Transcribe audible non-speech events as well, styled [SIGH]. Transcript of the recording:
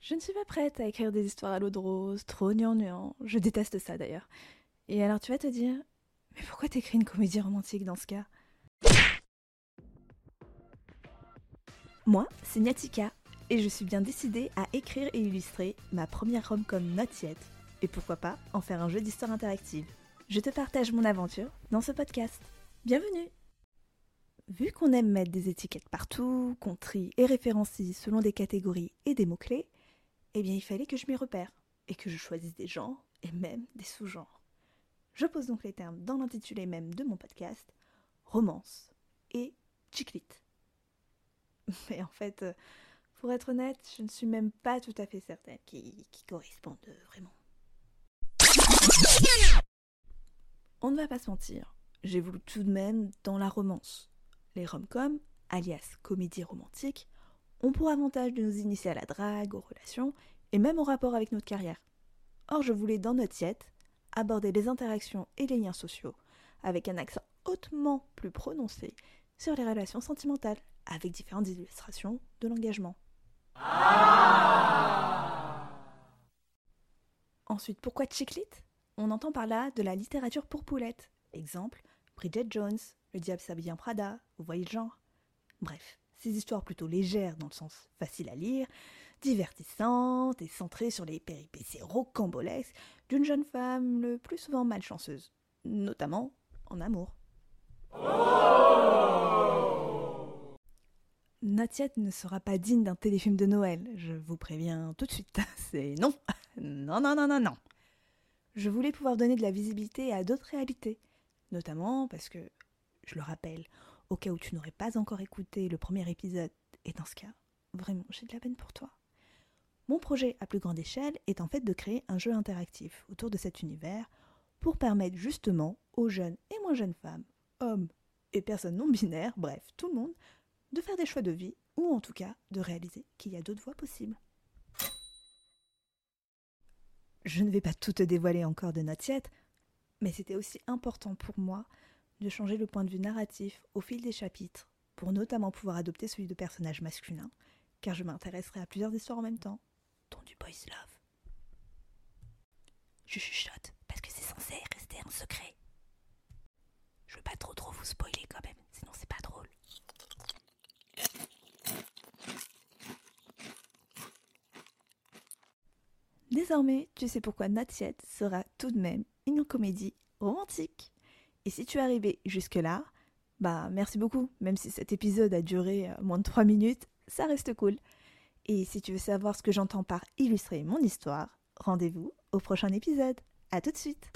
Je ne suis pas prête à écrire des histoires à l'eau de rose, trop gnangnan. Je déteste ça d'ailleurs. Et alors tu vas te dire, mais pourquoi t'écris une comédie romantique dans ce cas? Moi, c'est Nyatika, et je suis bien décidée à écrire et illustrer ma première rom-com not et pourquoi pas en faire un jeu d'histoire interactive. Je te partage mon aventure dans ce podcast. Bienvenue Vu qu'on aime mettre des étiquettes partout, qu'on trie et référencie selon des catégories et des mots-clés, eh bien il fallait que je m'y repère, et que je choisisse des genres et même des sous-genres. Je pose donc les termes dans l'intitulé même de mon podcast, romance et chiclite. [LAUGHS] Mais en fait, euh, pour être honnête, je ne suis même pas tout à fait certaine qui, qui correspondent vraiment. On ne va pas se mentir, j'évolue tout de même dans la romance. Les rom-coms, alias comédies romantiques, ont pour avantage de nous initier à la drague, aux relations et même au rapport avec notre carrière. Or, je voulais dans notre siette aborder les interactions et les liens sociaux avec un accent hautement plus prononcé sur les relations sentimentales, avec différentes illustrations de l'engagement. Ensuite, pourquoi chiclite? On entend par là de la littérature pour poulettes. Exemple, Bridget Jones, Le diable s'habille en Prada, vous voyez le genre Bref, ces histoires plutôt légères dans le sens facile à lire, divertissantes et centrées sur les péripéties rocambolesques d'une jeune femme le plus souvent malchanceuse, notamment en amour. Natiette ne sera pas digne d'un téléfilm de Noël, je vous préviens tout de suite. [LAUGHS] C'est non, non, non, non, non, non. Je voulais pouvoir donner de la visibilité à d'autres réalités, notamment parce que, je le rappelle, au cas où tu n'aurais pas encore écouté le premier épisode, et dans ce cas, vraiment, j'ai de la peine pour toi. Mon projet à plus grande échelle est en fait de créer un jeu interactif autour de cet univers pour permettre justement aux jeunes et moins jeunes femmes, hommes et personnes non binaires, bref, tout le monde, de faire des choix de vie ou en tout cas de réaliser qu'il y a d'autres voies possibles. Je ne vais pas tout te dévoiler encore de notre mais c'était aussi important pour moi de changer le point de vue narratif au fil des chapitres, pour notamment pouvoir adopter celui de personnages masculins, car je m'intéresserai à plusieurs histoires en même temps, dont du boys love. Je chuchote, parce que c'est censé rester un secret. Je veux pas trop trop vous spoiler quand même, sinon c'est pas drôle. Désormais, tu sais pourquoi Natiet sera tout de même une comédie romantique. Et si tu es arrivé jusque-là, bah merci beaucoup. Même si cet épisode a duré euh, moins de 3 minutes, ça reste cool. Et si tu veux savoir ce que j'entends par illustrer mon histoire, rendez-vous au prochain épisode. A tout de suite